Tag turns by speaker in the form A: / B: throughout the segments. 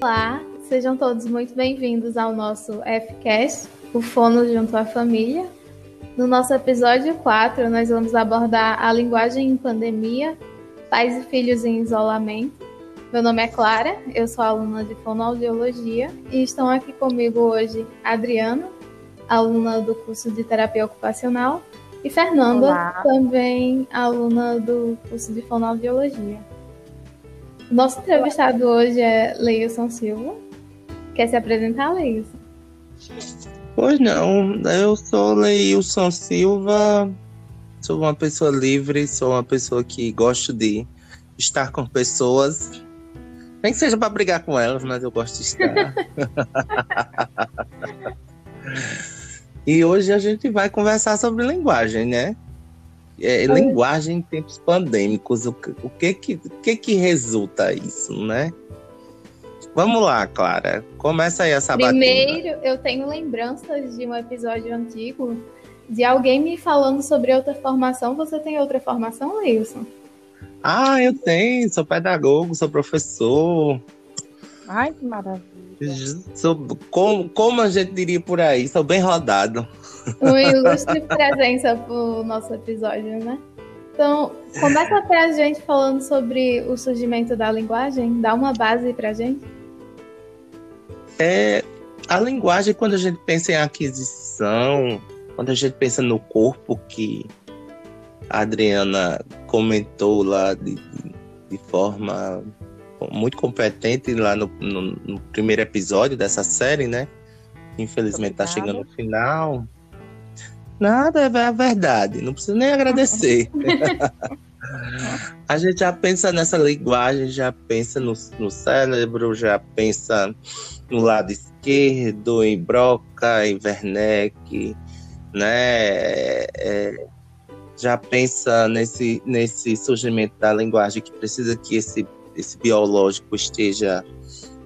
A: Olá, sejam todos muito bem-vindos ao nosso FCast, o Fono junto à família. No nosso episódio 4, nós vamos abordar a linguagem em pandemia, pais e filhos em isolamento. Meu nome é Clara, eu sou aluna de fonoaudiologia e estão aqui comigo hoje Adriana, aluna do curso de terapia ocupacional, e Fernanda, Olá. também aluna do curso de fonoaudiologia. Nosso entrevistado hoje é Leilson Silva. Quer se apresentar, Leilson?
B: Pois não, eu sou Leilson Silva, sou uma pessoa livre, sou uma pessoa que gosto de estar com pessoas. Nem que seja para brigar com elas, mas eu gosto de estar. e hoje a gente vai conversar sobre linguagem, né? É, linguagem em tempos pandêmicos, o, o, que, que, o que que resulta isso, né? Vamos lá, Clara. Começa aí essa
A: Primeiro, eu tenho lembranças de um episódio antigo de alguém me falando sobre outra formação. Você tem outra formação, Wilson?
B: Ah, eu tenho. Sou pedagogo, sou professor.
A: Ai, que maravilha.
B: Sou, como, como a gente diria por aí, sou bem rodado.
A: Uma ilustre presença para o nosso episódio, né? Então, começa para a gente falando sobre o surgimento da linguagem, dá uma base para a gente.
B: É, a linguagem, quando a gente pensa em aquisição, quando a gente pensa no corpo que a Adriana comentou lá de, de forma muito competente lá no, no, no, primeiro episódio dessa série, né? Infelizmente está chegando no final. Nada é a verdade, não precisa nem agradecer. a gente já pensa nessa linguagem, já pensa no, no cérebro, já pensa no lado esquerdo, em Broca, em Werneck, né? É, já pensa nesse, nesse surgimento da linguagem que precisa que esse, esse biológico esteja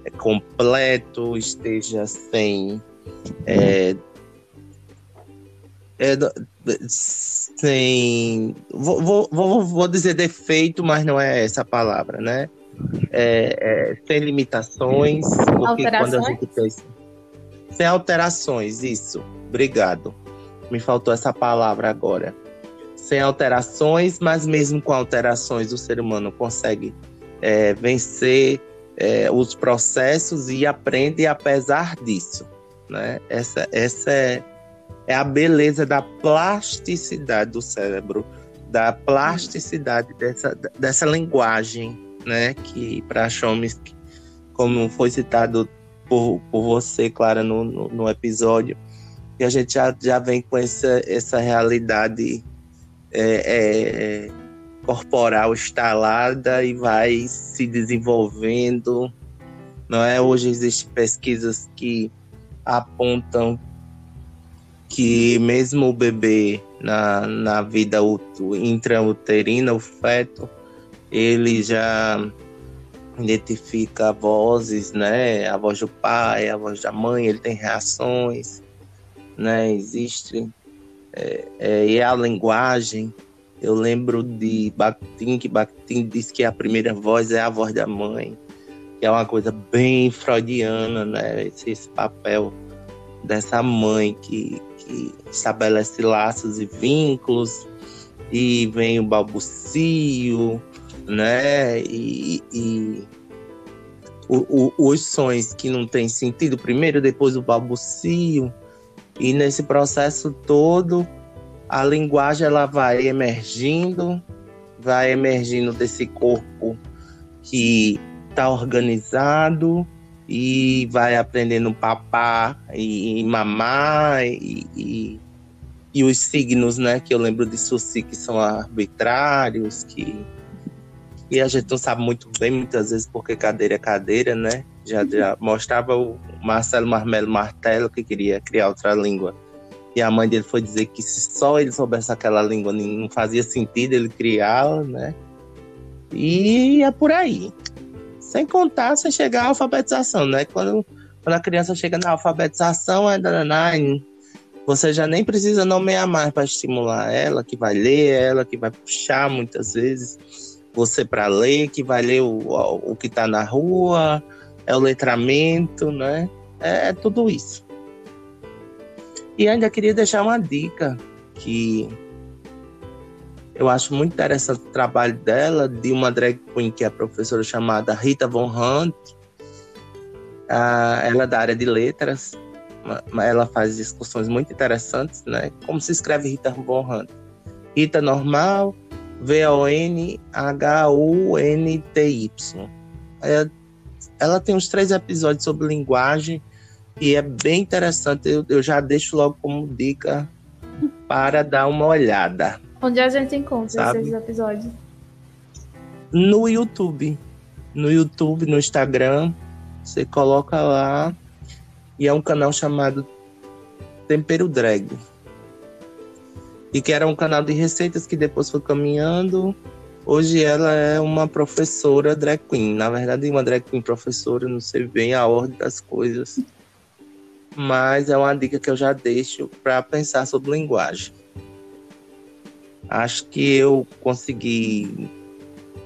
B: é, completo, esteja sem é, é, sem. Vou, vou, vou dizer defeito, mas não é essa a palavra, né? É, é, sem limitações. Porque quando a gente pensa. Sem alterações, isso. Obrigado. Me faltou essa palavra agora. Sem alterações, mas mesmo com alterações, o ser humano consegue é, vencer é, os processos e aprende apesar disso. Né? Essa, essa é é a beleza da plasticidade do cérebro, da plasticidade dessa, dessa linguagem, né? Que para Chomsky, como foi citado por, por você, Clara, no, no, no, episódio, que a gente já, já vem com essa, essa realidade é, é, corporal instalada e vai se desenvolvendo. Não é? Hoje existem pesquisas que apontam que mesmo o bebê na, na vida intrauterina, o feto, ele já identifica vozes, né? A voz do pai, a voz da mãe, ele tem reações, né? Existe. É, é, e a linguagem, eu lembro de Bakhtin, que Bakhtin diz que a primeira voz é a voz da mãe, que é uma coisa bem freudiana, né? Esse, esse papel dessa mãe que, que estabelece laços e vínculos, e vem o balbucio, né? E, e o, o, os sons que não têm sentido primeiro, depois o balbucio. E nesse processo todo, a linguagem ela vai emergindo, vai emergindo desse corpo que está organizado, e vai aprendendo papar e, e mamar e, e, e, os signos, né? Que eu lembro de Susi que são arbitrários, que e a gente não sabe muito bem muitas vezes porque cadeira é cadeira, né? Já, já mostrava o Marcelo Marmelo Martelo que queria criar outra língua. E a mãe dele foi dizer que se só ele soubesse aquela língua não fazia sentido ele criá-la, né? E é por aí. Sem contar sem chegar à alfabetização, né? Quando, quando a criança chega na alfabetização, é você já nem precisa nomear mais para estimular ela, que vai ler, ela que vai puxar muitas vezes você para ler, que vai ler o, o que está na rua, é o letramento, né? É, é tudo isso. E ainda queria deixar uma dica que eu acho muito interessante o trabalho dela, de uma drag queen que é professora chamada Rita Von Hunt. Ah, ela é da área de letras, ela faz discussões muito interessantes, né? Como se escreve Rita Von Hunt? Rita normal, V-O-N-H-U-N-T-Y. Ela, ela tem uns três episódios sobre linguagem e é bem interessante. Eu, eu já deixo logo como dica para dar uma olhada.
A: Onde a gente encontra Sabe? esses episódios?
B: No YouTube. No YouTube, no Instagram. Você coloca lá. E é um canal chamado Tempero Drag. E que era um canal de receitas que depois foi caminhando. Hoje ela é uma professora drag queen. Na verdade, uma drag queen professora, não sei bem a ordem das coisas. Mas é uma dica que eu já deixo para pensar sobre linguagem. Acho que eu consegui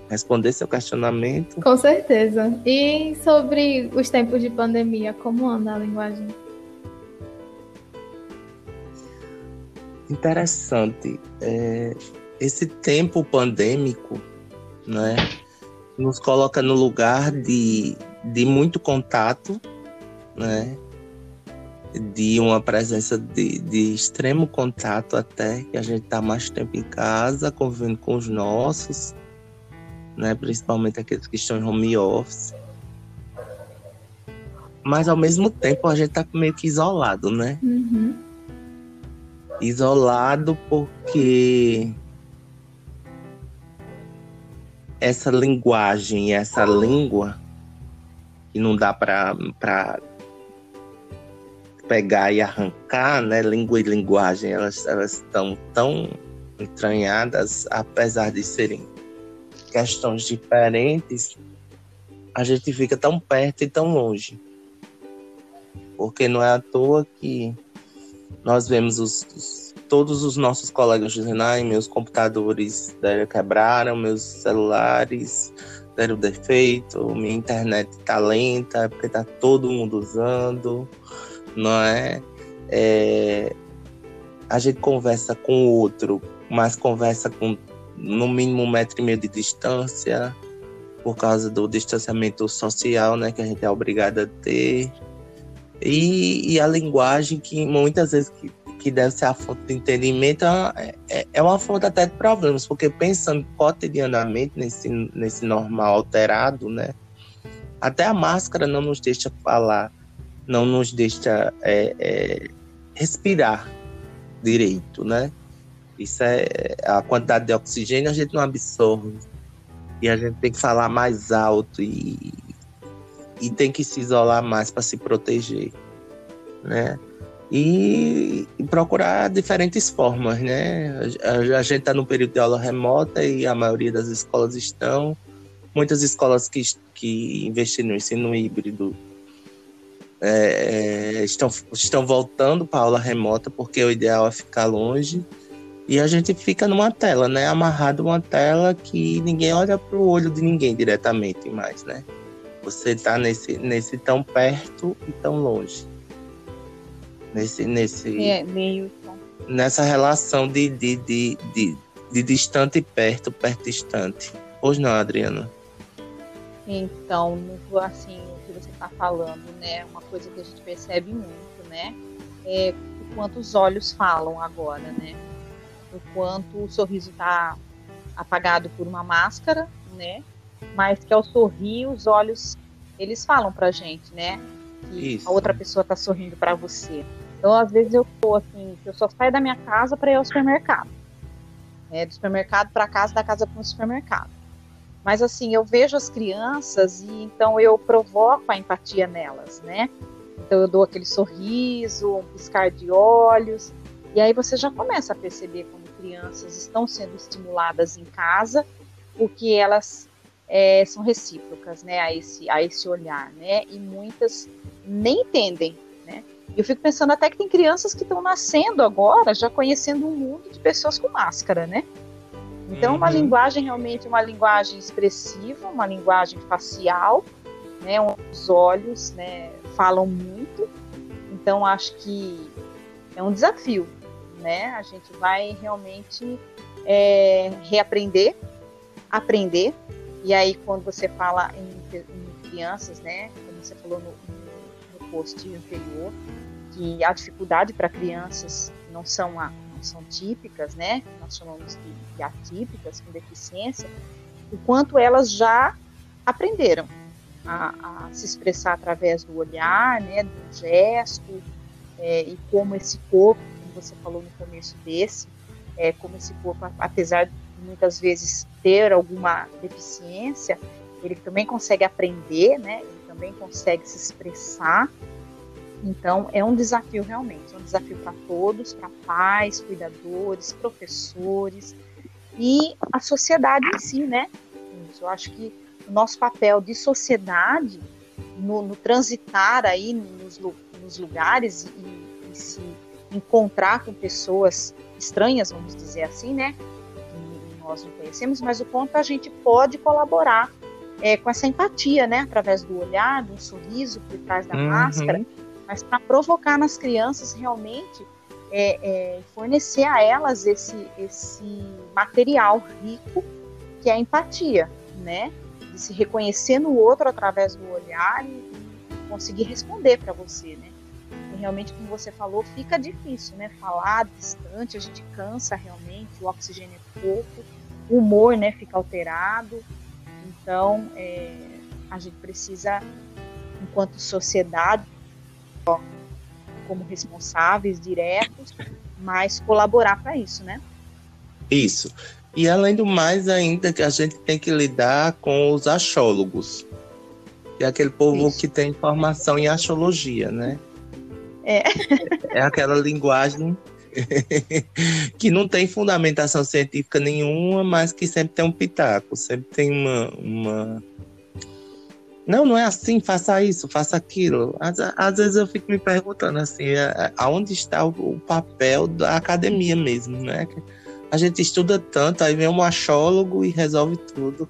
B: responder seu questionamento.
A: Com certeza. E sobre os tempos de pandemia, como anda a linguagem?
B: Interessante. É, esse tempo pandêmico, né, nos coloca no lugar de, de muito contato, né, de uma presença de, de extremo contato até, que a gente está mais tempo em casa, convivendo com os nossos, né? principalmente aqueles que estão em home office. Mas ao mesmo tempo a gente está meio que isolado, né?
A: Uhum.
B: Isolado porque essa linguagem, essa língua que não dá para pegar e arrancar, né? Língua e linguagem, elas, elas estão tão entranhadas, apesar de serem questões diferentes, a gente fica tão perto e tão longe. Porque não é à toa que nós vemos os, os todos os nossos colegas dizendo: ai, meus computadores quebraram, meus celulares deram defeito, minha internet tá lenta, porque tá todo mundo usando não é? é a gente conversa com o outro, mas conversa com no mínimo um metro e meio de distância, por causa do distanciamento social, né, que a gente é obrigado a ter. E, e a linguagem que muitas vezes que, que deve ser a fonte de entendimento é, é, é uma fonte até de problemas, porque pensando cotidianamente nesse, nesse normal alterado, né, até a máscara não nos deixa falar não nos deixa é, é, respirar direito, né? Isso é a quantidade de oxigênio a gente não absorve e a gente tem que falar mais alto e, e tem que se isolar mais para se proteger, né? E, e, procurar diferentes formas, né? A, a gente está no período de aula remota e a maioria das escolas estão. Muitas escolas que, que investem no ensino híbrido é, é, estão, estão voltando para aula remota, porque o ideal é ficar longe. E a gente fica numa tela, né? Amarrado uma tela que ninguém olha para o olho de ninguém diretamente mais, né? Você está nesse, nesse tão perto e tão longe. Nesse, nesse,
C: é, meio...
B: Nessa relação de, de, de, de, de distante e perto, perto distante. Pois não, Adriana?
C: Então, assim, você está falando, né? Uma coisa que a gente percebe muito, né? É o quanto os olhos falam agora, né? O quanto o sorriso está apagado por uma máscara, né? Mas que ao sorrir, os olhos, eles falam pra gente, né? Que Isso. a outra pessoa está sorrindo para você. Então, às vezes eu tô assim, eu só saio da minha casa para ir ao supermercado. É, do supermercado para casa, da casa para o supermercado. Mas assim, eu vejo as crianças e então eu provoco a empatia nelas, né? Então eu dou aquele sorriso, um piscar de olhos, e aí você já começa a perceber como crianças estão sendo estimuladas em casa, porque elas é, são recíprocas, né, a esse, a esse olhar, né? E muitas nem entendem, né? Eu fico pensando até que tem crianças que estão nascendo agora, já conhecendo um mundo de pessoas com máscara, né? Então, uhum. uma linguagem realmente uma linguagem expressiva, uma linguagem facial, né, os olhos né, falam muito. Então, acho que é um desafio. Né? A gente vai realmente é, reaprender, aprender. E aí, quando você fala em, em crianças, né, como você falou no, no, post anterior, que a dificuldade para crianças não são, a, não são típicas, né? Nós chamamos de, atípicas, com deficiência, o quanto elas já aprenderam a, a se expressar através do olhar, né, do gesto, é, e como esse corpo, como você falou no começo desse, é, como esse corpo, apesar de muitas vezes ter alguma deficiência, ele também consegue aprender, né, ele também consegue se expressar. Então, é um desafio realmente, é um desafio para todos, para pais, cuidadores, professores e a sociedade em si, né? Eu acho que o nosso papel de sociedade no, no transitar aí nos, nos lugares e, e, se encontrar com pessoas estranhas, vamos dizer assim, né? Que nós não conhecemos, mas o quanto a gente pode colaborar é, com essa empatia, né? Através do olhar, do sorriso por trás da uhum. máscara, mas para provocar nas crianças realmente é, é, fornecer a elas esse, esse material rico que é a empatia, né? de se reconhecer no outro através do olhar e, conseguir responder para você, né? E realmente, como você falou, fica difícil, né? Falar distante, a gente cansa realmente, o oxigênio é pouco, o humor, né, fica alterado. Então, é, a gente precisa, enquanto sociedade, como responsáveis diretos, mas colaborar para isso, né?
B: Isso. E além do mais, ainda que a gente tem que lidar com os achólogos. Que é aquele povo Isso. que tem formação em astrologia, né?
C: É.
B: É aquela linguagem que não tem fundamentação científica nenhuma, mas que sempre tem um pitaco, sempre tem uma. uma... Não, não é assim, faça isso, faça aquilo. Às, às vezes eu fico me perguntando assim, é, aonde está o, o papel da academia mesmo, né? a gente estuda tanto, aí vem um machólogo e resolve tudo.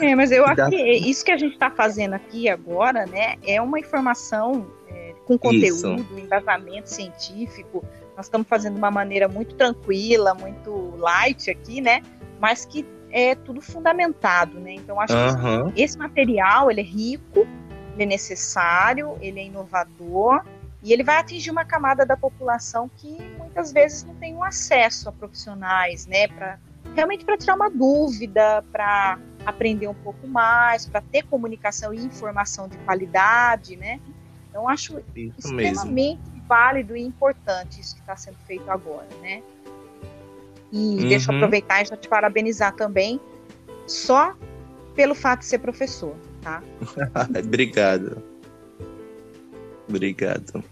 C: É, mas eu acho que isso que a gente está fazendo aqui agora, né, é uma informação é, com conteúdo, isso. embasamento científico. Nós estamos fazendo de uma maneira muito tranquila, muito light aqui, né, mas que é tudo fundamentado, né. Então acho uhum. que esse material ele é rico, ele é necessário, ele é inovador e ele vai atingir uma camada da população que muitas vezes não tem um acesso a profissionais, né, para realmente para tirar uma dúvida, para aprender um pouco mais, para ter comunicação e informação de qualidade, né? Então acho isso extremamente mesmo. válido e importante isso que está sendo feito agora, né? E uhum. deixa eu aproveitar e já te parabenizar também, só pelo fato de ser professor, tá?
B: Obrigado. Obrigado.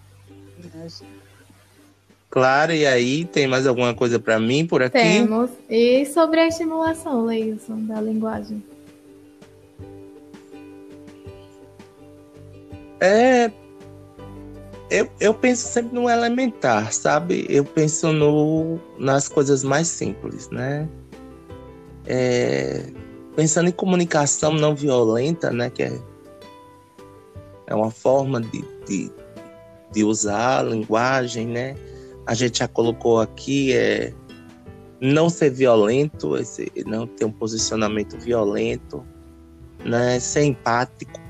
B: Claro, e aí, tem mais alguma coisa para mim por aqui?
A: Temos. E sobre a estimulação, Leilson, da linguagem?
B: É. Eu, eu penso sempre no elementar, sabe? Eu penso no, nas coisas mais simples, né? É, pensando em comunicação não violenta, né? Que é, é uma forma de, de, de usar a linguagem, né? A gente já colocou aqui é não ser violento, esse, não ter um posicionamento violento, né? Ser empático.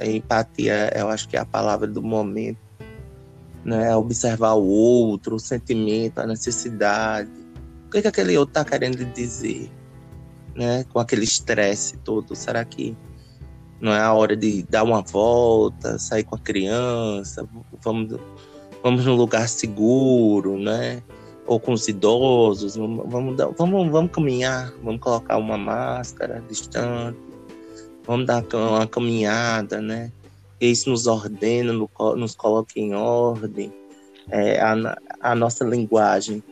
B: Empatia, eu acho que é a palavra do momento, né? Observar o outro, o sentimento, a necessidade. O que, é que aquele outro está querendo dizer, né? Com aquele estresse todo, será que não é a hora de dar uma volta, sair com a criança, vamos, vamos num lugar seguro, né? Ou com os idosos, vamos, vamos, vamos caminhar, vamos colocar uma máscara distante, vamos dar uma caminhada, né? Isso nos ordena, nos coloca em ordem, é, a, a nossa linguagem,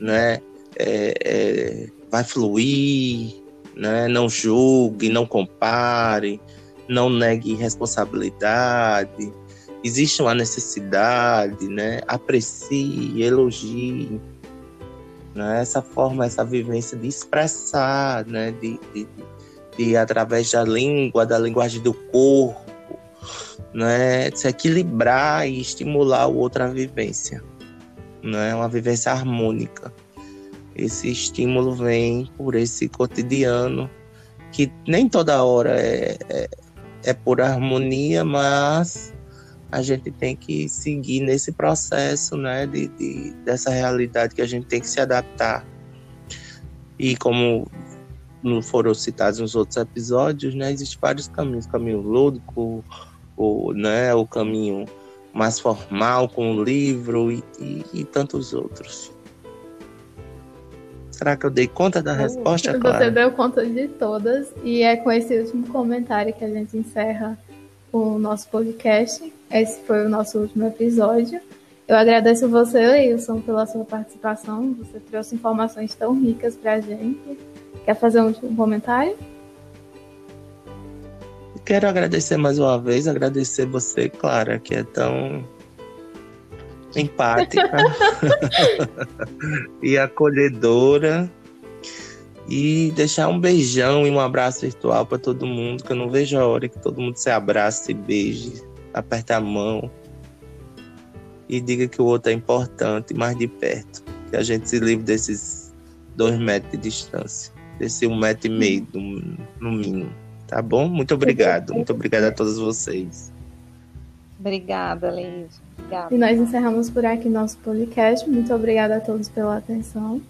B: né? É, é, vai fluir, né? Não julgue, não compare, não negue responsabilidade, existe uma necessidade, né? Aprecie, elogie, né? Essa forma, essa vivência de expressar, né? De, de, de através da língua, da linguagem do corpo, né, se equilibrar e estimular o outro à vivência, né, uma vivência harmônica. Esse estímulo vem por esse cotidiano que nem toda hora é, é, é por harmonia, mas a gente tem que seguir nesse processo, né, de, de, dessa realidade que a gente tem que se adaptar. E como não foram citados nos outros episódios, né, existem vários caminhos, caminho lúdico, o, né, o caminho mais formal com o livro e, e, e tantos outros. Será que eu dei conta da resposta,
A: Você
B: Clara?
A: deu conta de todas. E é com esse último comentário que a gente encerra o nosso podcast. Esse foi o nosso último episódio. Eu agradeço você, Leilson, pela sua participação. Você trouxe informações tão ricas para a gente. Quer fazer um comentário?
B: Quero agradecer mais uma vez, agradecer você, Clara, que é tão empática e acolhedora. E deixar um beijão e um abraço virtual para todo mundo, que eu não vejo a hora que todo mundo se abrace, se beije, aperte a mão e diga que o outro é importante, mais de perto. Que a gente se livre desses dois metros de distância, desse um metro e meio no, no mínimo. Tá bom? Muito obrigado. Muito obrigado a todos vocês.
C: Obrigada, Leide. Obrigada.
A: E nós encerramos por aqui nosso podcast. Muito obrigada a todos pela atenção.